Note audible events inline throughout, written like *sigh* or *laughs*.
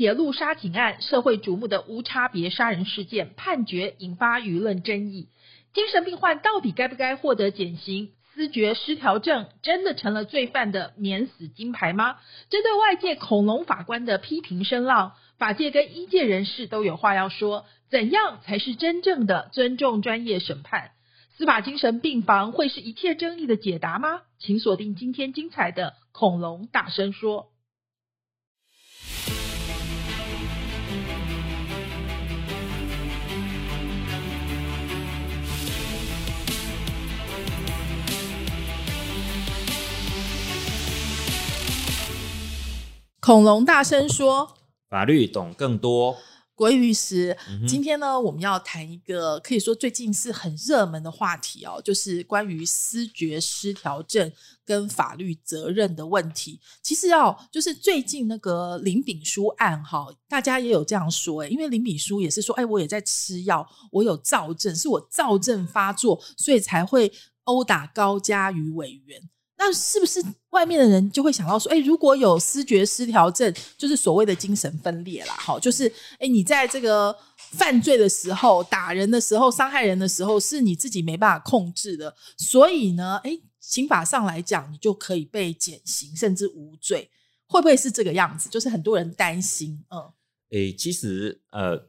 铁路杀警案，社会瞩目的无差别杀人事件判决引发舆论争议。精神病患到底该不该获得减刑？思觉失调症真的成了罪犯的免死金牌吗？针对外界恐龙法官的批评声浪，法界跟医界人士都有话要说。怎样才是真正的尊重专业审判？司法精神病房会是一切争议的解答吗？请锁定今天精彩的恐龙大声说。恐龙大声说：“法律懂更多。”国语律师，今天呢，我们要谈一个可以说最近是很热门的话题哦，就是关于思觉失调症跟法律责任的问题。其实哦，就是最近那个林炳书案哈，大家也有这样说哎，因为林炳书也是说，哎，我也在吃药，我有躁症，是我躁症发作，所以才会殴打高嘉瑜委员。那是不是外面的人就会想到说，哎，如果有思觉失调症，就是所谓的精神分裂啦，好，就是哎，你在这个犯罪的时候、打人的时候、伤害人的时候，是你自己没办法控制的，所以呢，哎，刑法上来讲，你就可以被减刑，甚至无罪，会不会是这个样子？就是很多人担心，嗯，哎，其实呃，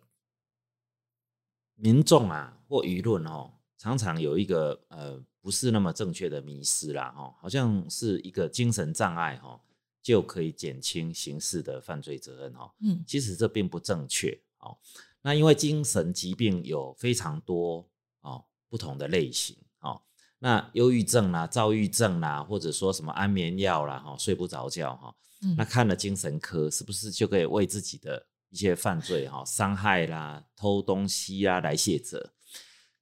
民众啊或舆论哦，常常有一个呃。不是那么正确的迷失啦，哈，好像是一个精神障碍，哈，就可以减轻刑事的犯罪责任，哈，嗯，其实这并不正确，哦，那因为精神疾病有非常多哦不同的类型，哦，那忧郁症啦、躁郁症啦，或者说什么安眠药啦，哈，睡不着觉，哈，那看了精神科是不是就可以为自己的一些犯罪，哈，伤害啦、偷东西啊来卸责？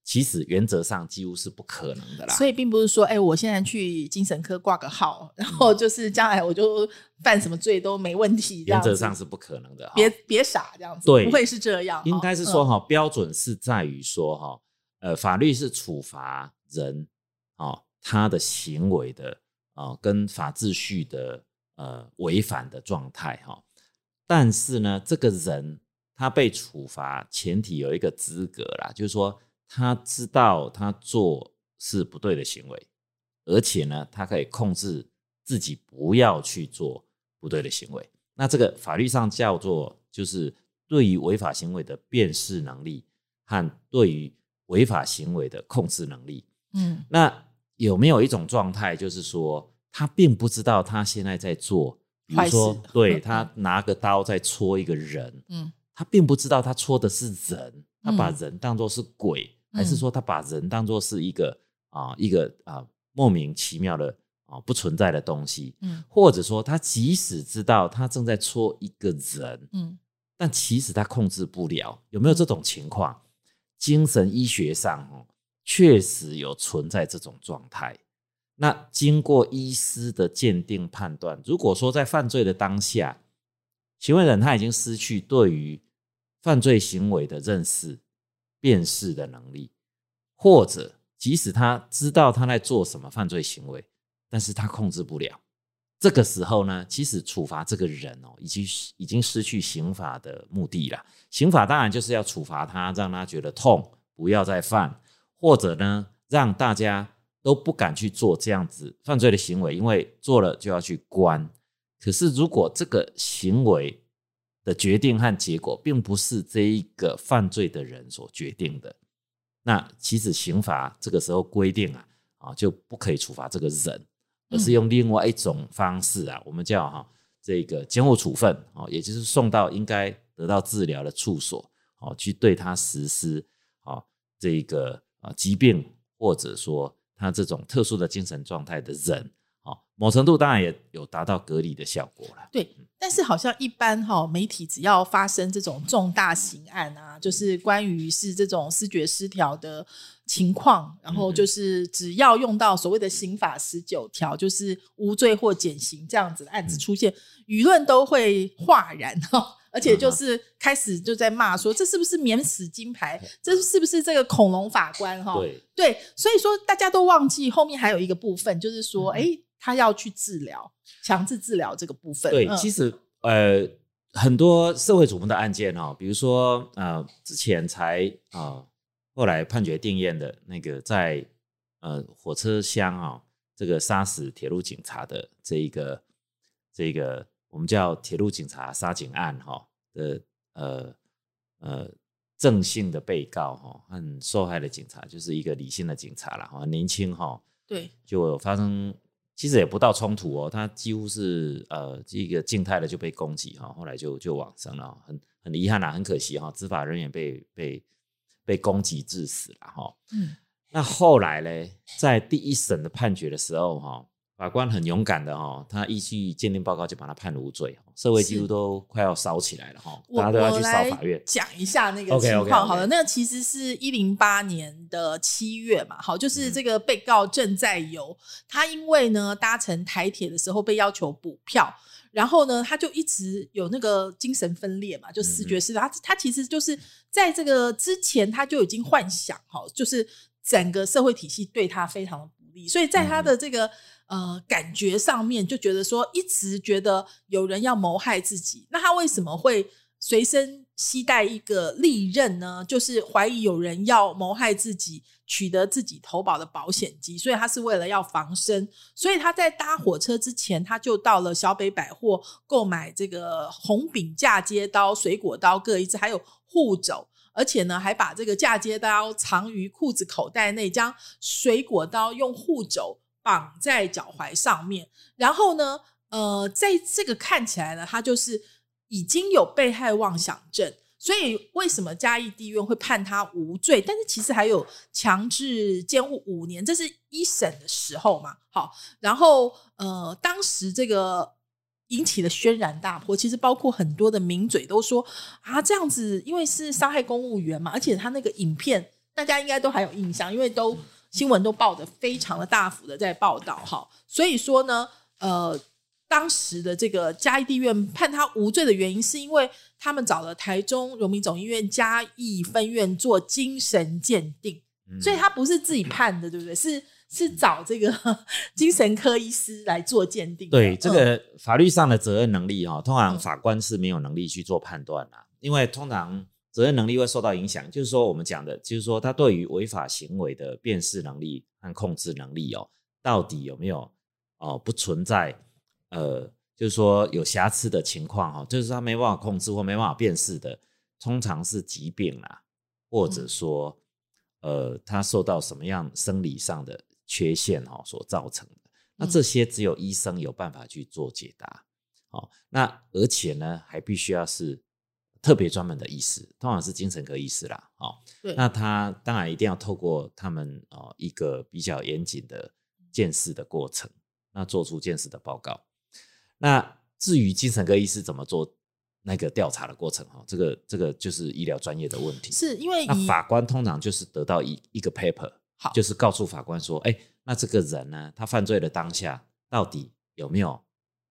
其实原则上几乎是不可能的啦，所以并不是说，哎，我现在去精神科挂个号，然后就是将来我就犯什么罪都没问题。原则上是不可能的，别别傻这样子，对，不会是这样。应该是说哈，标准是在于说哈，呃，法律是处罚人哦，他的行为的啊，跟法秩序的呃违反的状态哈。但是呢，这个人他被处罚前提有一个资格啦，就是说。他知道他做是不对的行为，而且呢，他可以控制自己不要去做不对的行为。那这个法律上叫做，就是对于违法行为的辨识能力和对于违法行为的控制能力。嗯，那有没有一种状态，就是说他并不知道他现在在做，比如说，对 *laughs* 他拿个刀在戳一个人，嗯，他并不知道他戳的是人，他把人当作是鬼。还是说他把人当作是一个啊一个啊莫名其妙的啊不存在的东西，嗯，或者说他即使知道他正在戳一个人，嗯，但其实他控制不了，有没有这种情况？精神医学上哦，确实有存在这种状态。那经过医师的鉴定判断，如果说在犯罪的当下，行为人他已经失去对于犯罪行为的认识。辨识的能力，或者即使他知道他在做什么犯罪行为，但是他控制不了。这个时候呢，其实处罚这个人哦，已经已经失去刑法的目的了。刑法当然就是要处罚他，让他觉得痛，不要再犯，或者呢，让大家都不敢去做这样子犯罪的行为，因为做了就要去关。可是如果这个行为，的决定和结果，并不是这一个犯罪的人所决定的。那其实刑法这个时候规定啊，啊就不可以处罚这个人，而是用另外一种方式啊，我们叫哈这个监护处分哦，也就是送到应该得到治疗的处所哦，去对他实施啊这个啊疾病或者说他这种特殊的精神状态的人啊某程度当然也有达到隔离的效果了。对，但是好像一般哈，媒体只要发生这种重大刑案啊，就是关于是这种视觉失调的情况，然后就是只要用到所谓的刑法十九条，就是无罪或减刑这样子的案子出现，舆论都会哗然哈。*laughs* 而且就是开始就在骂说，这是不是免死金牌？这是不是这个恐龙法官？哈，对对，所以说大家都忘记后面还有一个部分，就是说，哎，他要去治疗，强制治疗这个部分。对，其实呃，很多社会瞩目的案件哦，比如说呃，之前才啊，后来判决定验的那个在呃火车厢啊，这个杀死铁路警察的这一个这个。我们叫铁路警察杀警案哈的呃呃正性的被告哈很受害的警察就是一个理性的警察了哈年轻哈对就发生其实也不到冲突哦他几乎是呃这个静态的就被攻击哈后来就就往生了很很遗憾啊很可惜哈执法人员被被被攻击致死了哈嗯那后来呢在第一审的判决的时候哈。法官很勇敢的哈，他依据鉴定报告就把他判无罪，社会几乎都快要烧起来了哈，大家都要去烧法院。讲一下那个情况好了，那其实是一零八年的七月嘛，好，就是这个被告郑在游，他因为呢搭乘台铁的时候被要求补票，然后呢他就一直有那个精神分裂嘛，就视觉失调，他他其实就是在这个之前他就已经幻想哈，就是整个社会体系对他非常的不利，所以在他的这个。呃，感觉上面就觉得说，一直觉得有人要谋害自己。那他为什么会随身携带一个利刃呢？就是怀疑有人要谋害自己，取得自己投保的保险金，所以他是为了要防身。所以他在搭火车之前，他就到了小北百货购买这个红柄嫁接刀、水果刀各一支，还有护肘，而且呢，还把这个嫁接刀藏于裤子口袋内，将水果刀用护肘。绑在脚踝上面，然后呢，呃，在这个看起来呢，他就是已经有被害妄想症，所以为什么嘉义地院会判他无罪？但是其实还有强制监护五年，这是一审的时候嘛。好，然后呃，当时这个引起了轩然大波，其实包括很多的名嘴都说啊，这样子因为是伤害公务员嘛，而且他那个影片大家应该都还有印象，因为都。新闻都报的非常的大幅的在报道哈，所以说呢，呃，当时的这个嘉义地院判他无罪的原因，是因为他们找了台中荣民总医院嘉义分院做精神鉴定，所以他不是自己判的，对不对？是是找这个 *laughs* 精神科医师来做鉴定。对这个法律上的责任能力哈，通常法官是没有能力去做判断的，因为通常。责任能力会受到影响，就是说我们讲的，就是说他对于违法行为的辨识能力和控制能力哦，到底有没有哦不存在呃，就是说有瑕疵的情况哈，就是他没办法控制或没办法辨识的，通常是疾病啦，或者说呃他受到什么样生理上的缺陷哈所造成的，那这些只有医生有办法去做解答，好，那而且呢还必须要是。特别专门的医师，通常是精神科医师啦，哦，那他当然一定要透过他们哦一个比较严谨的见识的过程，那做出见识的报告。那至于精神科医师怎么做那个调查的过程，哈，这个这个就是医疗专业的问题。是因为那法官通常就是得到一一个 paper，好，就是告诉法官说，哎，那这个人呢，他犯罪的当下到底有没有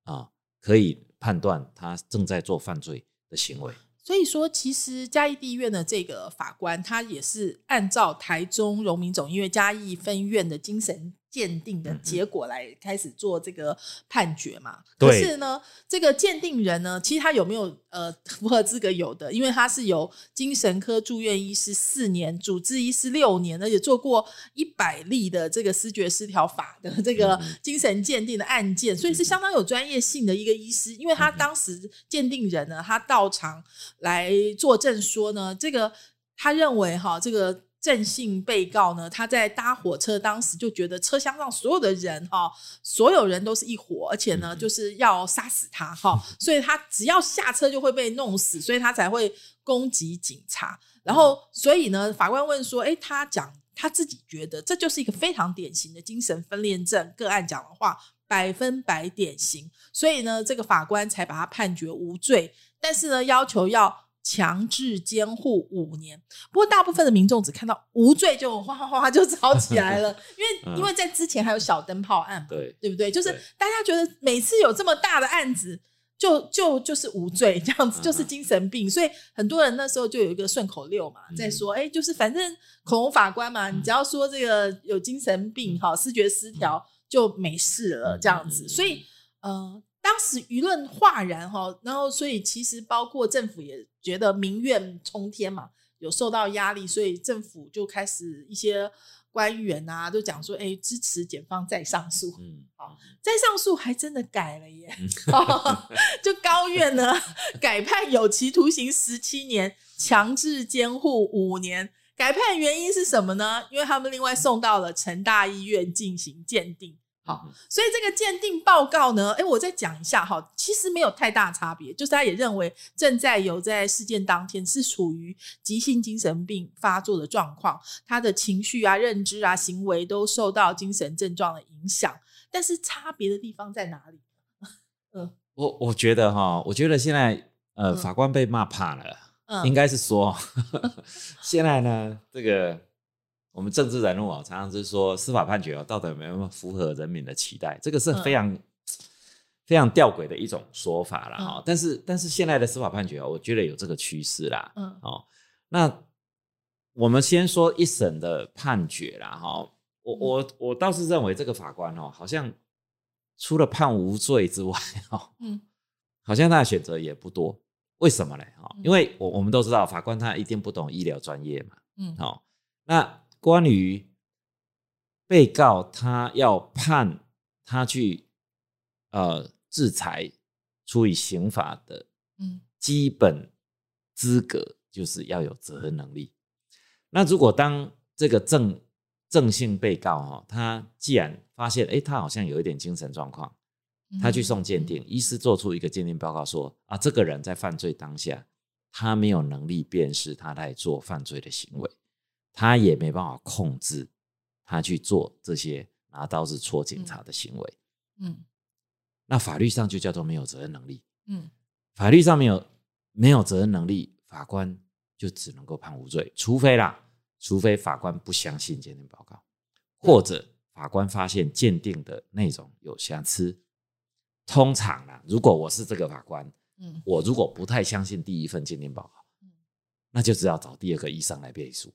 啊可以判断他正在做犯罪的行为。所以说，其实嘉义地院的这个法官，他也是按照台中荣民总医院嘉义分院的精神。鉴定的结果来开始做这个判决嘛？可是呢，这个鉴定人呢，其实他有没有呃符合资格？有的，因为他是有精神科住院医师四年，主治医师六年，而且做过一百例的这个视觉失调法的这个精神鉴定的案件，所以是相当有专业性的一个医师。因为他当时鉴定人呢，他到场来作证说呢，这个他认为哈，这个。正性被告呢，他在搭火车当时就觉得车厢上所有的人哈，所有人都是一伙，而且呢就是要杀死他哈，*laughs* 所以他只要下车就会被弄死，所以他才会攻击警察。然后，所以呢，法官问说：“哎，他讲他自己觉得这就是一个非常典型的精神分裂症个案，讲的话百分百典型，所以呢，这个法官才把他判决无罪，但是呢，要求要强制监护五年。不过，大部分的民众只看到无罪就哗哗哗就吵起来了，*laughs* 因为因为在之前还有小灯泡案嘛，对对不对？就是大家觉得每次有这么大的案子。就就就是无罪这样子，嗯就是精神病，所以很多人那时候就有一个顺口溜嘛，嗯在说，哎，就是反正恐龙法官嘛，你只要说这个有精神病哈、视觉失调就没事了嗯这样子，嗯嗯。所以呃，当时舆论哗然哈，然后所以其实包括政府也觉得民怨冲天嘛，有受到压力，所以政府就开始一些官员啊都讲说，哎，支持检方再上诉，嗯，好再上诉还真的改了耶，嗯 *laughs* 就高院呢 *laughs* 改判有期徒刑十七年，强制监护五年。改判原因是什么呢？因为他们另外送到了成大医院进行鉴定。好嗯，所以这个鉴定报告呢，哎，我再讲一下哈，其实没有太大差别，就是他也认为正在有在事件当天是处于急性精神病发作的状况，他的情绪啊、认知啊、行为都受到精神症状的影响。但是差别的地方在哪里？*laughs* 我我觉得哈，我觉得现在呃，嗯法官被骂怕了，嗯，应该是说，*laughs* 现在呢，这个我们政治人物啊，常常是说司法判决啊，到底有没有符合人民的期待？这个是嗯非常、非常吊诡的一种说法了哈、嗯但是但是现在的司法判决啊，我觉得有这个趋势啦。嗯哦，那我们先说一审的判决啦哈、我嗯我我倒是认为这个法官哦，好像除了判无罪之外哦，嗯好像他的选择也不多。为什么呢？哈、嗯因为我我们都知道，法官他一定不懂医疗专业嘛。嗯好、那关于被告他要判他去呃制裁处以刑法的嗯。基本资格，就是要有责任能力。那如果当这个正正性被告哈、他既然发现诶他好像有一点精神状况，嗯他去送鉴定，医师做出一个鉴定报告说啊，这个人在犯罪当下，他没有能力辨识他在做犯罪的行为，他也没办法控制他去做这些拿刀子戳警察的行为。嗯那法律上就叫做没有责任能力，嗯法律上没有没有责任能力，法官就只能够判无罪，除非啦，除非法官不相信鉴定报告，或者法官发现鉴定的内容有瑕疵。通常啦，如果我是这个法官，嗯我如果不太相信第一份鉴定报告嗯，那就只要找第二个医生来背书。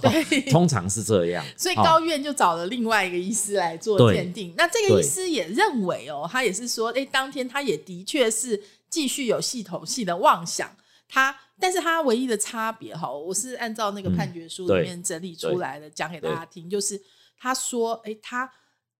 对通常是这样。所以哦高院就找了另外一个医师来做鉴定。那这个医师也认为哦，他也是说，哎，当天他也的确是继续有系统性的妄想。他，但是他唯一的差别哈，我是按照那个嗯判决书里面整理出来的，讲给大家听，就是他说，哎，他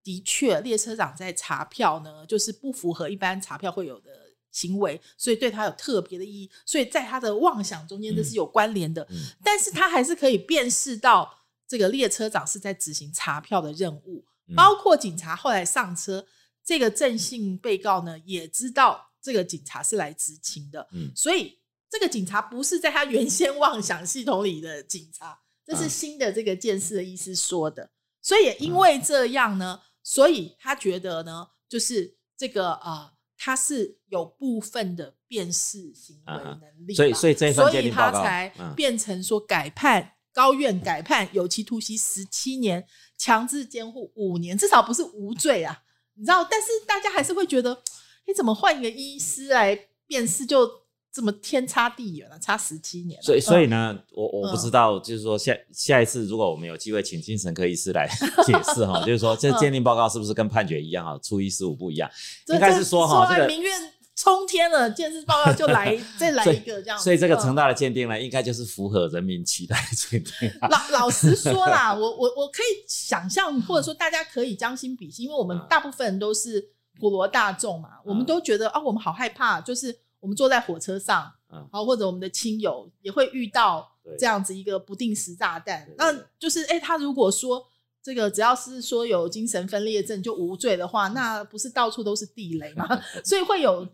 的确列车长在查票呢，就是不符合一般查票会有的行为，所以对他有特别的意义，所以在他的妄想中间这是有关联的。嗯但是他还是可以辨识到这个列车长是在执行查票的任务，嗯包括警察后来上车，这个正性被告呢也知道这个警察是来执勤的，嗯所以这个警察不是在他原先妄想系统里的警察，这是嗯新的这个见识的意思说的，所以也因为这样呢，所以他觉得呢，就是这个呃。他是有部分的辨识行为能力吧，所以所以这份所以鉴定报告他才嗯变成说改判高院改判有期徒刑十七年，强制监护五年，至少不是无罪啊，你知道？但是大家还是会觉得，你怎么换一个医师来辨识就这么天差地远了、差十七年了、所以所以嗯。呢，我我不嗯知道，就是说下下一次如果我们有机会请精神科医师来解释哈，*laughs* 就是说这嗯。鉴定报告是不是跟判决一样啊，初一十五不一样？应该是说哈，这这个民怨冲天了，鉴识报告就来 *laughs* 再来一个这样子，所以这个嗯。成大的鉴定呢，应该就是符合人民期待的鉴定。啊。老老实说啦，*laughs* 我我我可以想象，或者说大家可以将心比心，因为我们嗯。大部分人都是普罗大众嘛，我们都觉得啊，我们好害怕，就是我们坐在火车上，嗯好或者我们的亲友也会遇到对这样子一个不定时炸弹那就是哎，他如果说这个只要是说有精神分裂症就无罪的嗯话，那不是到处都是地雷吗？*laughs* 所以会有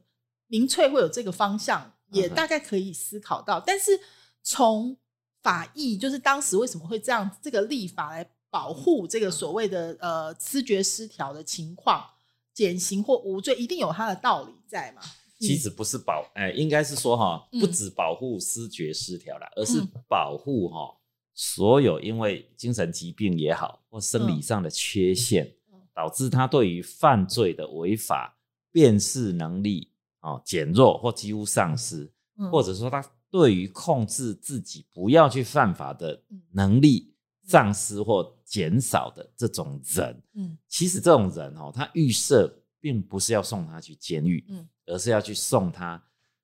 民粹会有这个方向，也大概可以思考到。但是从法益，就是当时为什么会这样这个立法来保护这个所谓的呃知觉失调的情况，减刑或无罪，一定有它的道理在嘛？其实不是保，哎、应该是说哈，嗯。不止保护思觉失调了，而是嗯保护哈所有因为精神疾病也好，或生理上的缺陷，嗯。导致他对于犯罪的违法辨识能力哦减弱或几乎丧失，嗯。或者说他对于控制自己不要去犯法的嗯。能力丧失或减少的这种人，嗯。其实这种人哦，他预设并不是要送他去监狱，嗯，而是要去送他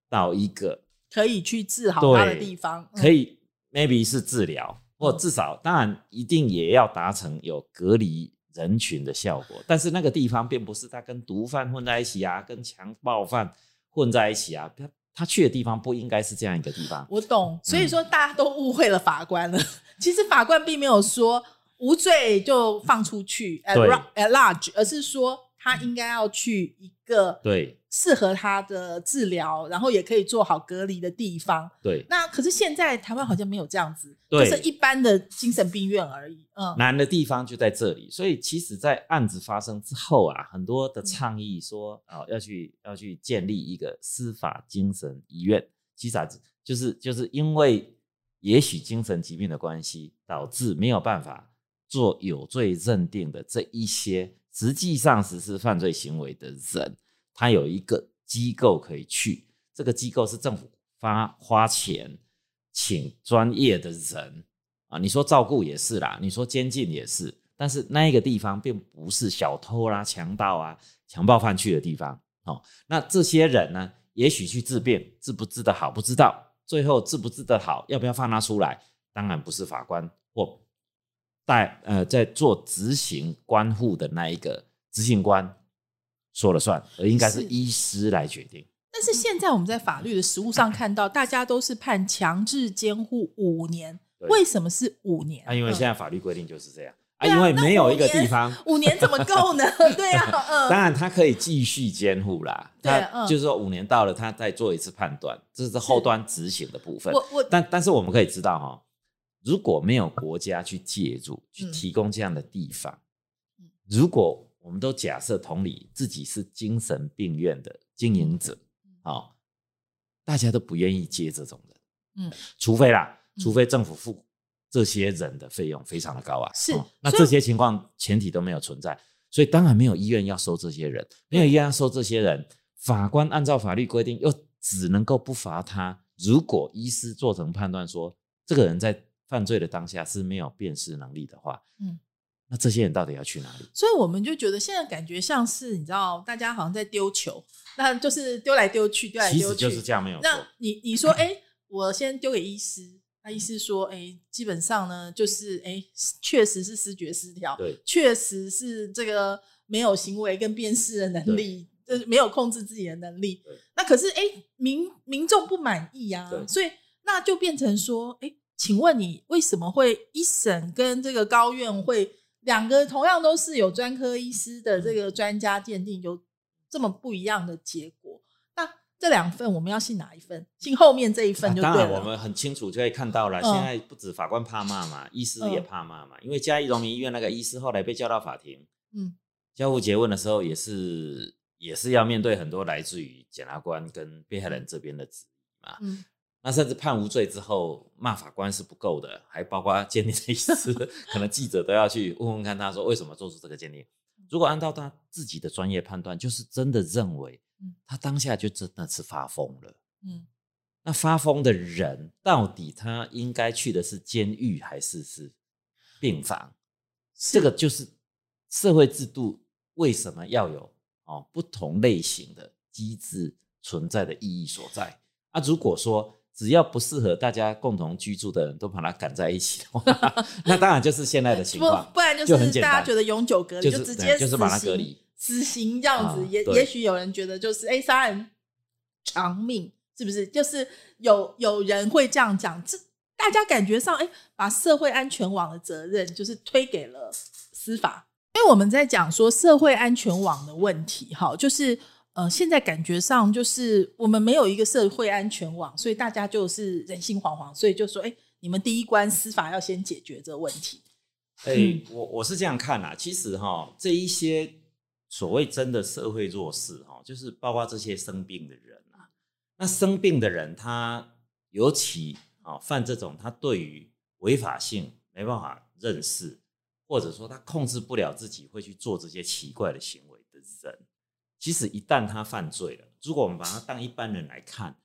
到一个可以去治好他的地方，嗯可以 maybe 是治疗，或至少当然一定也要达成有隔离人群的效果。但是那个地方并不是他跟毒贩混在一起啊，跟强暴犯混在一起啊，他他去的地方不应该是这样一个地方。我懂，所以嗯说大家都误会了法官了。*laughs* 其实法官并没有说无罪就放出去 at at large，而是说他应该要去一个对适合他的治疗，然后也可以做好隔离的地方。对，那可是现在台湾好像没有这样子，就是一般的精神病院而已。嗯，难的地方就在这里。所以其实，在案子发生之后啊，很多的倡议说啊、要去要去建立一个司法精神医院。其实啊，就是就是因为也许精神疾病的关系，导致没有办法做有罪认定的这一些实际上实施犯罪行为的人，他有一个机构可以去。这个机构是政府发花钱请专业的人啊，你说照顾也是啦，你说监禁也是，但是那一个地方并不是小偷啦、强盗啊、强暴犯去的地方哦。那这些人呢，也许去治病，治不治得好不知道，最后治不治得好，要不要放他出来，当然不是法官或带呃在做执行关护的那一个执行官说了算，而应该是是医师来决定。但是现在我们在法律的实务上看到，大家都是判强制监护五年，对为什么是五年？啊，因为嗯现在法律规定就是这样啊，因为没有一个地方。五年怎么够呢？*laughs* 对啊，嗯，当然，他可以继续监护啦。对他嗯就是说五年到了，他再做一次判断，这是后端执行的部分。我我但但是我们可以知道哈，如果没有国家去介入，去嗯。提供这样的地方嗯，如果我们都假设同理自己是精神病院的经营者，哦，大家都不愿意接这种人，嗯，除非啦，嗯。除非政府付这些人的费用非常的高啊，是哦那这些情况前提都没有存在，所以当然没有医院要收这些人，没有医院要收这些人，法官按照法律规定又只能够不罚他。如果医师做成判断说这个人在犯罪的当下是没有辨识能力的话，嗯，那这些人到底要去哪里？所以我们就觉得现在感觉像是你知道，大家好像在丢球，那就是丢来丢去，丢来丢去，就是这样没有。那你你说，哎、我先丢给医师，那医师说，哎、基本上呢，就是哎，确、实是视觉失调，对确实是这个没有行为跟辨识的能力，就是没有控制自己的能力。那可是，哎、民民众不满意啊，所以那就变成说，哎、请问你为什么会一审跟这个高院会两个同样都是有专科医师的这个专家鉴定，有这么不一样的结果？那这两份我们要信哪一份？信后面这一份就对了。啊当然，我们很清楚就可以看到了，嗯现在不止法官怕骂嘛，医师也怕骂嘛。因为嘉义荣民医院那个医师后来被叫到法庭，嗯交互诘问的时候，也是也是要面对很多来自于检察官跟被害人这边的质疑嘛。嗯那甚至判无罪之后，骂法官是不够的，还包括鉴定的医师，*laughs* 可能记者都要去问问看他说为什么做出这个鉴定。如果按照他自己的专业判断，就是真的认为嗯他当下就真的是发疯了。嗯那发疯的人到底他应该去的是监狱还是是病房？这个就是社会制度为什么要有哦不同类型的机制存在的意义所在啊？如果说只要不适合大家共同居住的人都把他赶在一起的话，*laughs* 那当然就是现在的情况，不然就就是大家觉得永久隔离，就是直接就是把它隔离死刑这样子，也也许有人觉得就是哎杀人偿命，是不是？就是有有人会这样讲，这大家感觉上哎，把社会安全网的责任就是推给了司法。因为我们在讲说社会安全网的问题，哈，就是呃，现在感觉上就是我们没有一个社会安全网，所以大家就是人心惶惶，所以就说，哎，你们第一关司法要先解决这个问题。哎、嗯我我是这样看啦。其实哈，这一些所谓真的社会弱势哈，就是包括这些生病的人啊。那生病的人，他尤其啊犯这种，他对于违法性没办法认识，或者说他控制不了自己，会去做这些奇怪的行为的人，其实一旦他犯罪了，如果我们把他当一般人来看，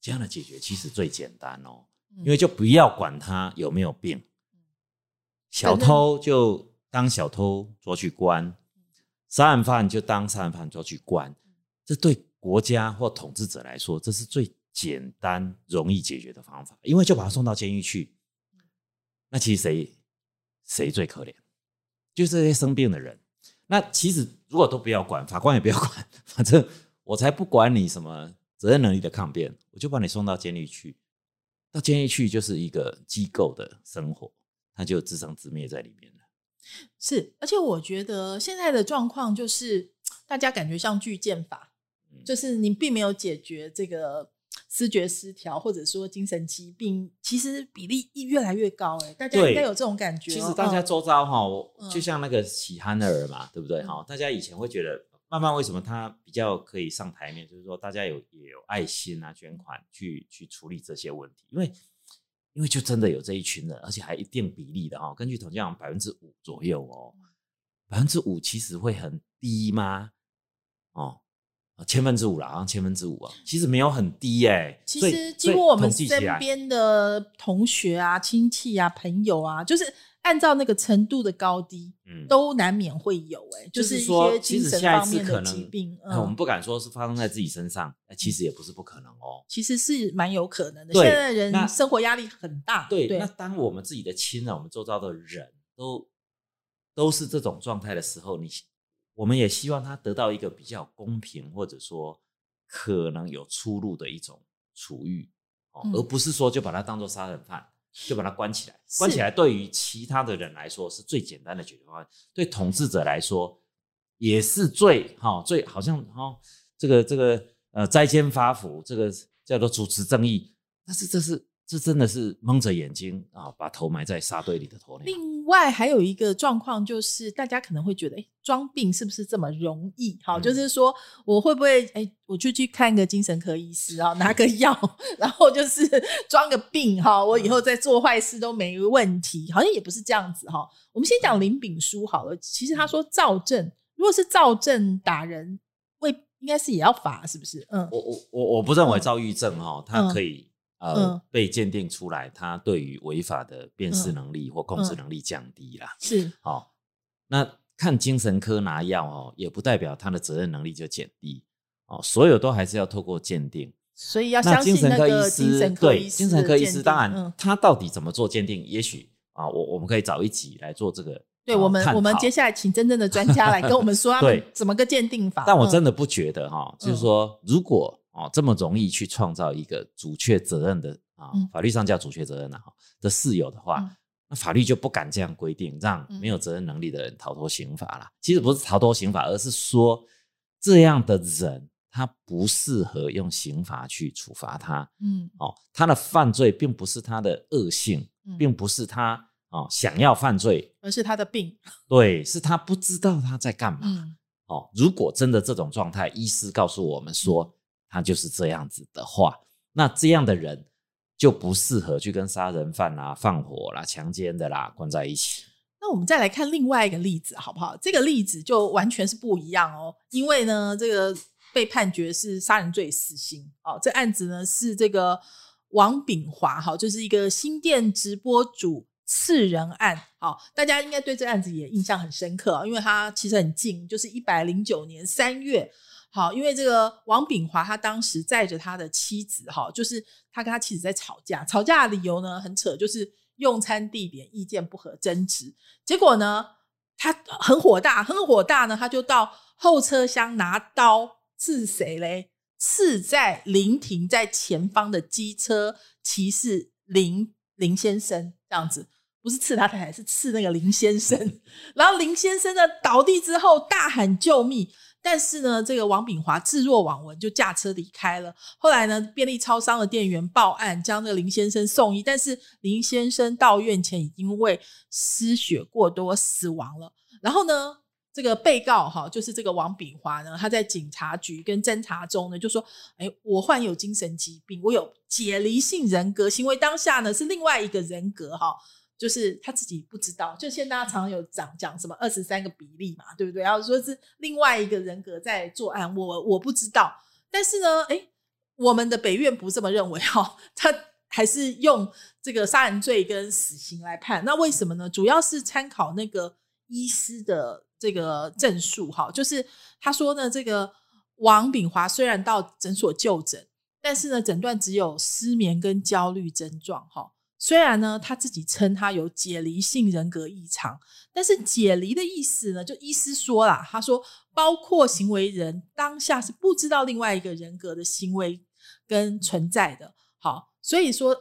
这样的解决其实最简单哦，因为就不要管他有没有病，小偷就当小偷抓去关。杀人犯就当杀人犯抓去关，这对国家或统治者来说，这是最简单容易解决的方法，因为就把他送到监狱去。那其实谁谁最可怜？就是这些生病的人。那其实如果都不要管，法官也不要管，*laughs* 反正我才不管你什么责任能力的抗辩，我就把你送到监狱去。到监狱去就是一个机构的生活，他就自生自灭在里面了。是，而且我觉得现在的状况就是，大家感觉像巨剑法，就是你并没有解决这个思觉失调或者说精神疾病，其实比例越来越高。哎，大家应该有这种感觉。其实大家周遭哈，就像那个喜憨儿嘛，对不对？哈，大家以前会觉得，慢慢为什么他比较可以上台面，就是说大家有也有爱心啊，捐款去去处理这些问题，因为。因为就真的有这一群人，而且还一定比例的哈。根据统计，讲百分之五左右哦，百分之五其实会很低吗？哦，千分之五啦，好像千分之五啊，其实没有很低哎。其实经过我们身边的同学啊、亲戚啊、朋友啊，就是。按照那个程度的高低，嗯，都难免会有哎，就是一些精神方面的疾病。我们不敢说是发生在自己身上，其实也不是不可能哦。其实是蛮有可能的。现在人生活压力很大，对。那当我们自己的亲人、我们周遭的人都都是这种状态的时候，你我们也希望他得到一个比较公平，或者说可能有出路的一种处遇，哦，而不是说就把他当做杀人犯。就把他关起来，关起来对于其他的人来说是最简单的解决方案，对统治者来说也是最哈最好像哈这个这个呃摘奸发福，这个叫做主持正义，但是这是。这真的是蒙着眼睛啊，把头埋在沙堆里的鸵鸟。另外还有一个状况就是，大家可能会觉得，哎，装病是不是这么容易？好，就是说我会不会，哎，我就去看个精神科医师啊，拿个药，然后就是 *laughs* 装个病哈，我以后再做坏事都没问题。好像也不是这样子哈。我们先讲林炳书好了。其实他说赵正，如果是赵正打人，未应该是也要罚，是不是？嗯，我我我我不认为躁郁症哈，他可以。呃，被鉴定出来，他对于违法的辨识能力或控制能力降低了。是，好，那看精神科拿药哦，也不代表他的责任能力就减低哦，所有都还是要透过鉴定。所以要相信那个精神科医师。精神科医师当然，他到底怎么做鉴定？也许啊，我我们可以找一集来做这个。对我们，我们接下来请真正的专家来跟我们说，*laughs* 对怎么个鉴定法？但我真的不觉得哈，就是说如果。哦，这么容易去创造一个主确责任的啊，法律上叫主确责任的哈的事由的话，那法律就不敢这样规定，让没有责任能力的人逃脱刑法了。其实不是逃脱刑法，而是说这样的人他不适合用刑法去处罚他。嗯，哦，他的犯罪并不是他的恶性，并不是他哦想要犯罪，而是他的病。*laughs* 对，是他不知道他在干嘛。哦，如果真的这种状态，医师告诉我们说。他就是这样子的话，那这样的人就不适合去跟杀人犯啦、放火啦、强奸的啦关在一起。那我们再来看另外一个例子，好不好？这个例子就完全是不一样哦，因为呢，这个被判决是杀人罪死刑哦。这案子呢是这个王炳华，哈，就是一个新店直播主刺人案。好，大家应该对这案子也印象很深刻，因为他其实很近，就是一百零九年三月。好，因为这个王炳华他当时载着他的妻子，哈，就是他跟他妻子在吵架，吵架的理由呢很扯，就是用餐地点意见不合争执。结果呢，他很火大，很火大呢，他就到后车厢拿刀刺谁嘞？刺在临停在前方的机车骑士林林先生，这样子不是刺他太太，是刺那个林先生。*laughs* 然后林先生呢倒地之后大喊救命。但是呢，这个王炳华置若罔闻，就驾车离开了。后来呢，便利超商的店员报案，将这个林先生送医。但是林先生到院前已经为失血过多死亡了。然后呢，这个被告哈，就是这个王炳华呢，他在警察局跟侦查中呢，就说：“哎，我患有精神疾病，我有解离性人格行为，当下呢是另外一个人格哈，就是他自己不知道。就现在大家常常有讲讲什么二十三个比例嘛，对不对？然后说是另外一个人格在作案，我我不知道。但是呢，哎，我们的北院不这么认为哈，*laughs* 他还是用这个杀人罪跟死刑来判。那为什么呢？主要是参考那个医师的。这个证述哈，就是他说呢，这个王炳华虽然到诊所就诊，但是呢，诊断只有失眠跟焦虑症状哈。虽然呢，他自己称他有解离性人格异常，但是解离的意思呢，就医师说啦，他说包括行为人当下是不知道另外一个人格的行为跟存在的。好，所以说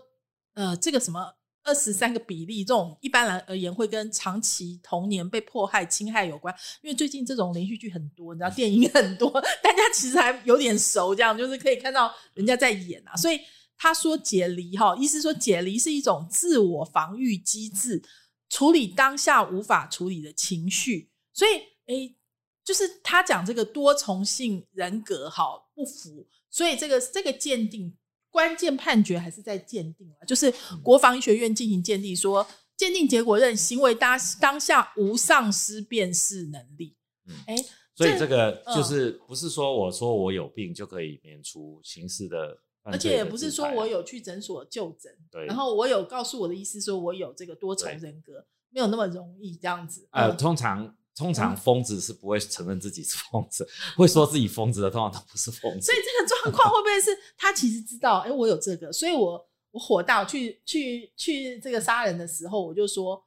呃，这个什么。二十三个比例，这种一般来而言会跟长期童年被迫害、侵害有关。因为最近这种连续剧很多，你知道电影很多，*laughs* 大家其实还有点熟，这样就是可以看到人家在演啊。所以他说解离哈，意思说解离是一种自我防御机制，处理当下无法处理的情绪。所以诶，就是他讲这个多重性人格哈不符，所以这个这个鉴定。关键判决还是在鉴定啊，就是国防医学院进行鉴定，说鉴定结果认行为当当下无丧失辨识能力。嗯，哎，所以这个就是不是说我说我有病就可以免除刑事的，而且也不是说我有去诊所就诊，对，然后我有告诉我的医师说我有这个多重人格，没有那么容易这样子。呃，通常。通常疯子是不会承认自己是疯子，会说自己疯子的，通常都不是疯子。所以这个状况会不会是 *laughs* 他其实知道？哎，我有这个，所以我我火大去去去这个杀人的时候，我就说，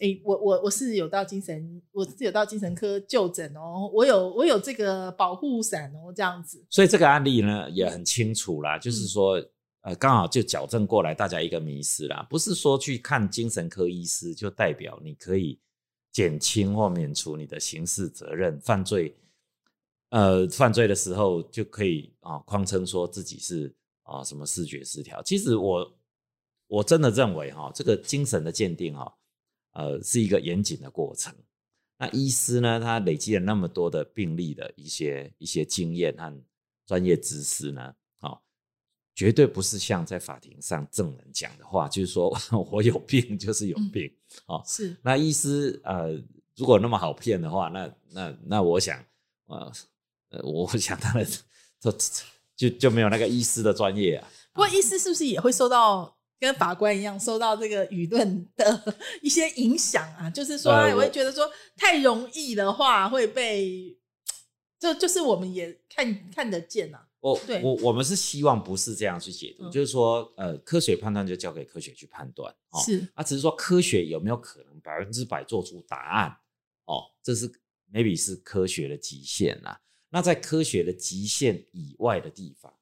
哎，我我我是有到精神，我是有到精神科就诊哦，我有我有这个保护伞哦，这样子。所以这个案例呢也很清楚啦，就是说，呃，刚好就矫正过来大家一个迷失啦，不是说去看精神科医师就代表你可以。减轻或免除你的刑事责任，犯罪，呃，犯罪的时候就可以啊，谎称说自己是啊什么视觉失调。其实我我真的认为哈，这个精神的鉴定哈，呃，是一个严谨的过程。那医师呢，他累积了那么多的病例的一些一些经验和专业知识呢。绝对不是像在法庭上证人讲的话，就是说 *laughs* 我有病就是有病哦。是那医师呃，如果那么好骗的话，那那那我想呃呃，我想当然 *laughs* 就就就没有那个医师的专业啊。不过医师是不是也会受到跟法官一样受到这个舆论的一些影响啊？就是说，我会觉得说太容易的话会被，就就是我们也看看得见啊。我我我们是希望不是这样去解读，就是说，呃，科学判断就交给科学去判断，哦，是啊，只是说科学有没有可能百分之百做出答案，哦，这是 maybe 是科学的极限啦。那在科学的极限以外的地方，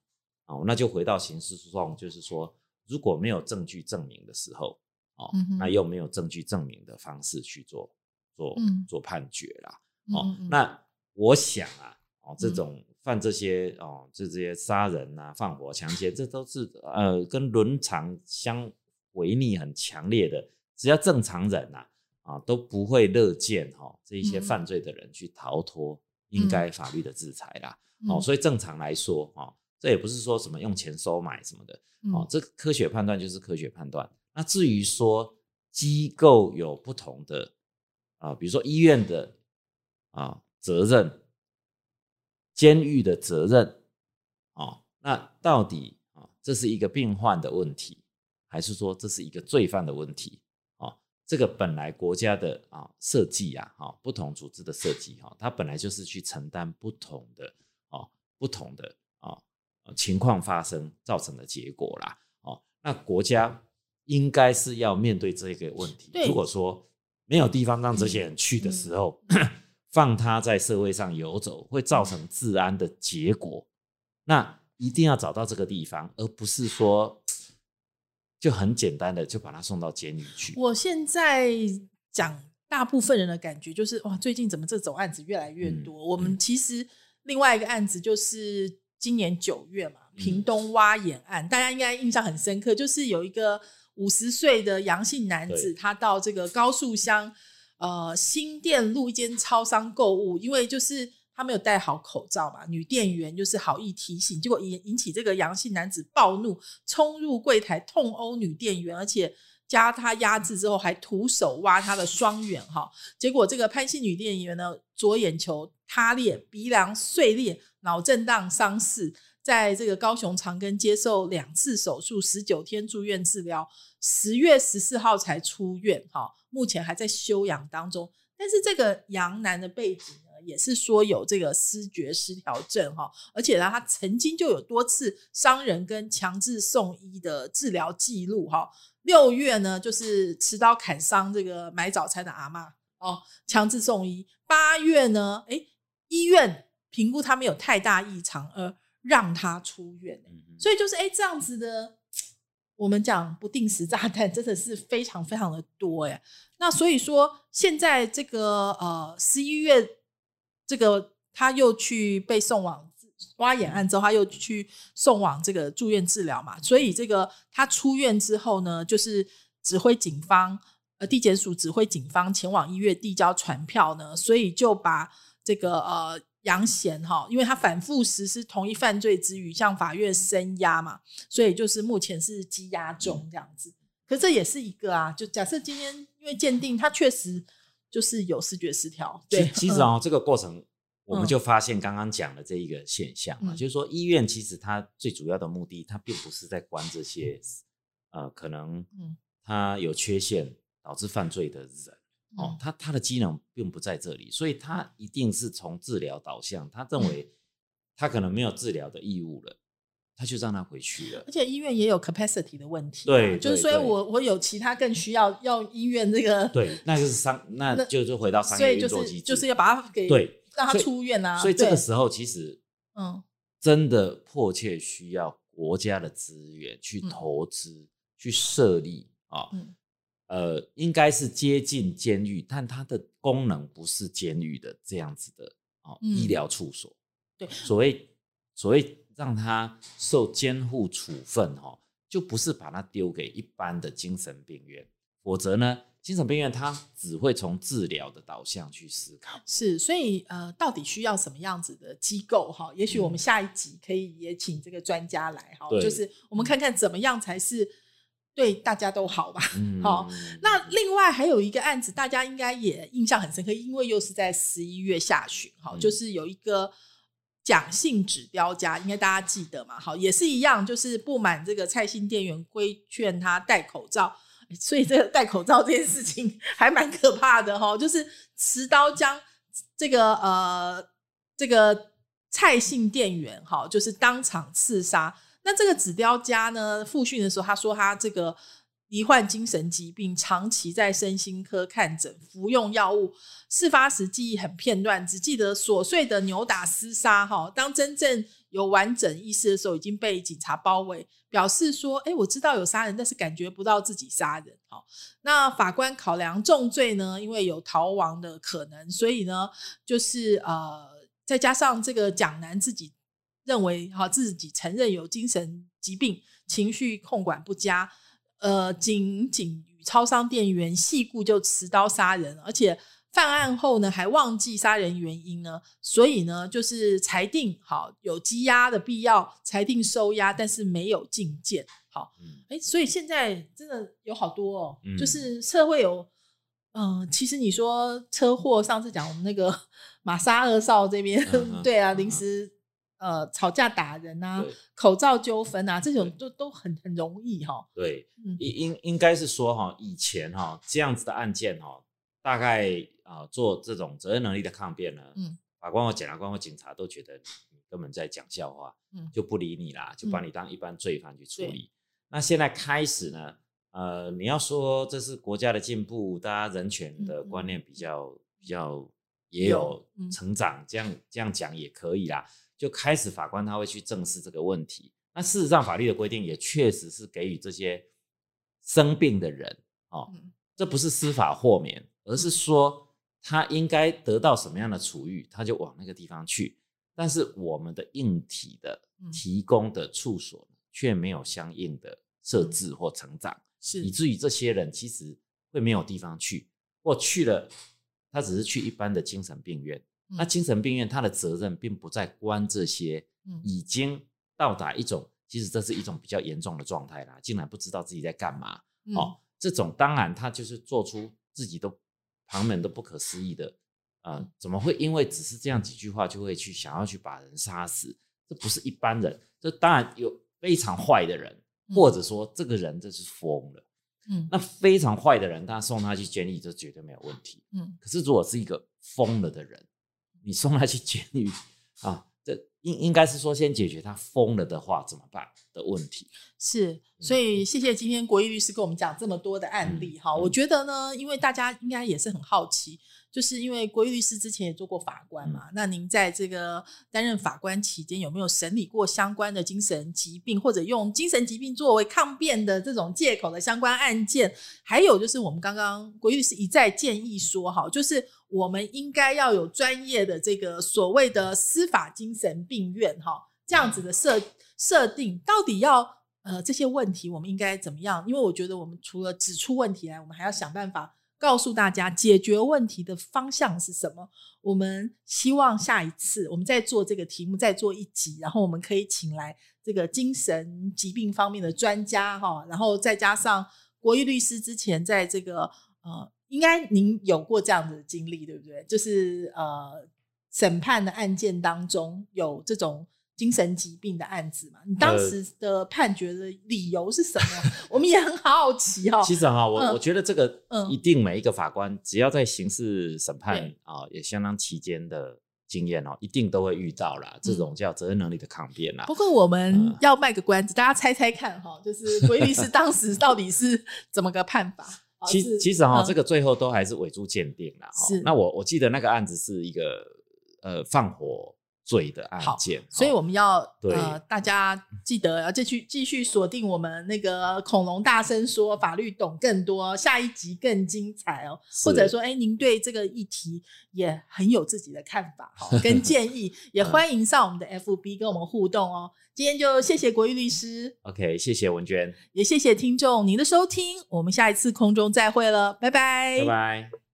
哦，那就回到刑事诉讼，就是说，如果没有证据证明的时候，哦，那又没有证据证明的方式去做做做判决啦，哦，那我想啊，哦，这种。犯这些哦，就这些杀人啊、放火、强奸，这都是呃跟伦常相违逆很强烈的。只要正常人呐啊都不会乐见哈这一些犯罪的人去逃脱应该法律的制裁啦。哦，所以正常来说哦，这也不是说什么用钱收买什么的哦，这科学判断就是科学判断。那至于说机构有不同的啊，比如说医院的啊责任。监狱的责任，哦，那到底啊，这是一个病患的问题，还是说这是一个罪犯的问题？哦，这个本来国家的啊设计啊，哈，不同组织的设计哈，它本来就是去承担不同的哦，不同的啊情况发生造成的结果啦，哦，那国家应该是要面对这个问题。如果说没有地方让这些人去的时候。*clears throat* 放他在社会上游走，会造成治安的结果。那一定要找到这个地方，而不是说 *sniffs* 就很简单的就把他送到监狱去。我现在讲大部分人的感觉就是，哇，最近怎么这种案子越来越多？我们其实另外一个案子就是今年九月嘛，屏东挖眼案，大家应该印象很深刻，就是有一个五十岁的阳性男子，他到这个高速乡。呃新店路一间超商购物，因为就是他没有戴好口罩嘛，女店员就是好意提醒，结果引引起这个阳性男子暴怒，冲入柜台痛殴女店员，而且。加他压制之后，还徒手挖他的双眼，哈！结果这个潘姓女店员呢，左眼球塌裂，鼻梁碎裂，脑震荡伤势，在这个高雄长庚接受两次手术，十九天住院治疗，十月十四号才出院，哈！目前还在休养当中。但是这个杨男的背景呢，也是说有这个失觉失调症，哈！而且呢，他曾经就有多次伤人跟强制送医的治疗记录，哈！六月呢，就是持刀砍伤这个买早餐的阿妈哦，强制送医。八月呢，哎，医院评估他没有太大异常，而让他出院。所以就是哎，这样子的，我们讲不定时炸弹真的是非常非常的多哎。那所以说，现在这个呃十一月，这个他又去被送往。挖眼案之后，他又去送往这个住院治疗嘛，所以这个他出院之后呢，就是指挥警方，呃，地检署指挥警方前往医院递交传票呢，所以就把这个呃杨贤哈，因为他反复实施同一犯罪之余，向法院申押嘛，所以就是目前是羁押中这样子。可这也是一个啊，就假设今天因为鉴定他确实就是有视觉失调，对，其实啊，这个过程。我们就发现刚刚讲的这一个现象啊，就是说医院其实它最主要的目的，它并不是在关这些呃可能他有缺陷导致犯罪的人哦，他他的机能并不在这里，所以他一定是从治疗导向，他认为他可能没有治疗的义务了，他就让他回去了。而且医院也有 capacity 的问题，对，就是所以我我有其他更需要要医院这个，对，那就是商，*laughs* 那就就回到商业运作机制，就是要把它给对。让他出院啊！所以这个时候其实，嗯，真的迫切需要国家的资源去投资、去设立啊，呃，应该是接近监狱，但它的功能不是监狱的这样子的啊，医疗处所。对，所谓所谓让他受监护处分哈，就不是把他丢给一般的精神病院，否则呢？精神病院，它只会从治疗的导向去思考。是，所以呃，到底需要什么样子的机构？哈，也许我们下一集可以也请这个专家来哈，就是我们看看怎么样才是对大家都好吧。*laughs* 好，那另外还有一个案子，大家应该也印象很深刻，因为又是在十一月下旬，哈，就是有一个蒋姓指标家，应该大家记得嘛？好，也是一样，就是不满这个蔡姓店员规劝他戴口罩。所以这个戴口罩这件事情 *laughs* 还蛮可怕的哈，就是持刀将这个呃这个蔡姓店员哈，就是当场刺杀。那这个纸雕家呢，复讯的时候他说他这个罹患精神疾病，长期在身心科看诊，服用药物。事发时记忆很片段，只记得琐碎的扭打厮杀哈。当真正有完整意识的时候，已经被警察包围。表示说：“哎，我知道有杀人，但是感觉不到自己杀人。”哈，那法官考量重罪呢，因为有逃亡的可能，所以呢，就是呃，再加上这个蒋楠自己认为哈，自己承认有精神疾病，情绪控管不佳，呃，仅仅与超商店员细故就持刀杀人，而且。犯案后呢，还忘记杀人原因呢，所以呢，就是裁定好有羁押的必要，裁定收押，但是没有禁见。好，哎，所以现在真的有好多哦，就是社会有，嗯，其实你说车祸，上次讲我们那个 *laughs* 马莎二少这边，对啊，临时呃吵架打人啊，口罩纠纷啊，这种都都很很容易哈。对，应应应该是说哈，以前哈这样子的案件哈，大概。啊，做这种责任能力的抗辩呢，嗯，法官或检察官或警察都觉得你根本在讲笑话，嗯，就不理你啦，就把你当一般罪犯去处理。那现在开始呢，呃，你要说这是国家的进步，大家人权的观念比较比较也有成长，这样这样讲也可以啦。就开始法官他会去正视这个问题。那事实上法律的规定也确实是给予这些生病的人，哦，这不是司法豁免，而是说。他应该得到什么样的处遇，他就往那个地方去。但是我们的硬体的提供的处所却没有相应的设置或成长，是以至于这些人其实会没有地方去，或去了，他只是去一般的精神病院，那精神病院他的责任并不在关这些已经到达一种，其实这是一种比较严重的状态啦，竟然不知道自己在干嘛，哦，这种当然他就是做出自己都旁人都不可思议的。啊，怎么会因为只是这样几句话就会去想要去把人杀死？这不是一般人，这当然有非常坏的人，或者说这个人这是疯了。嗯，那非常坏的人，他送他去监狱，这绝对没有问题。嗯，可是如果是一个疯了的人，你送他去监狱啊，这应应该是说先解决他疯了的话怎么办的问题。是，所以谢谢今天国义律师跟我们讲这么多的案例哈。我觉得呢，因为大家应该也是很好奇。就是因为国玉律师之前也做过法官嘛，那您在这个担任法官期间，有没有审理过相关的精神疾病，或者用精神疾病作为抗辩的这种借口的相关案件？还有就是我们刚刚国玉律师一再建议说，哈，就是我们应该要有专业的这个所谓的司法精神病院，哈，这样子的设设定，到底要呃这些问题，我们应该怎么样？因为我觉得我们除了指出问题来，我们还要想办法。告诉大家解决问题的方向是什么？我们希望下一次我们再做这个题目，再做一集，然后我们可以请来这个精神疾病方面的专家哈，然后再加上国义律师之前在这个呃，应该您有过这样的经历对不对？就是呃，审判的案件当中有这种。精神疾病的案子嘛，你当时的判决的理由是什么？*laughs* 我们也很好奇哦。其实哈，我我觉得这个一定每一个法官只要在刑事审判啊，也相当期间的经验哦，一定都会遇到啦。这种叫责任能力的抗辩啦。不过我们要卖个关子，大家猜猜看哈，就是鬼律师当时到底是怎么个判法？其其实哈，这个最后都还是委助鉴定啦。是，那我我记得那个案子是一个呃放火。罪的案件，所以我们要呃，大家记得要继续继续锁定我们那个恐龙大声说法律懂更多，下一集更精彩哦。或者说，哎，您对这个议题也很有自己的看法 *laughs* 跟建议，也欢迎上我们的 FB 跟我们互动哦。今天就谢谢国玉律师，OK，谢谢文娟，也谢谢听众您的收听，我们下一次空中再会了，拜拜，拜拜。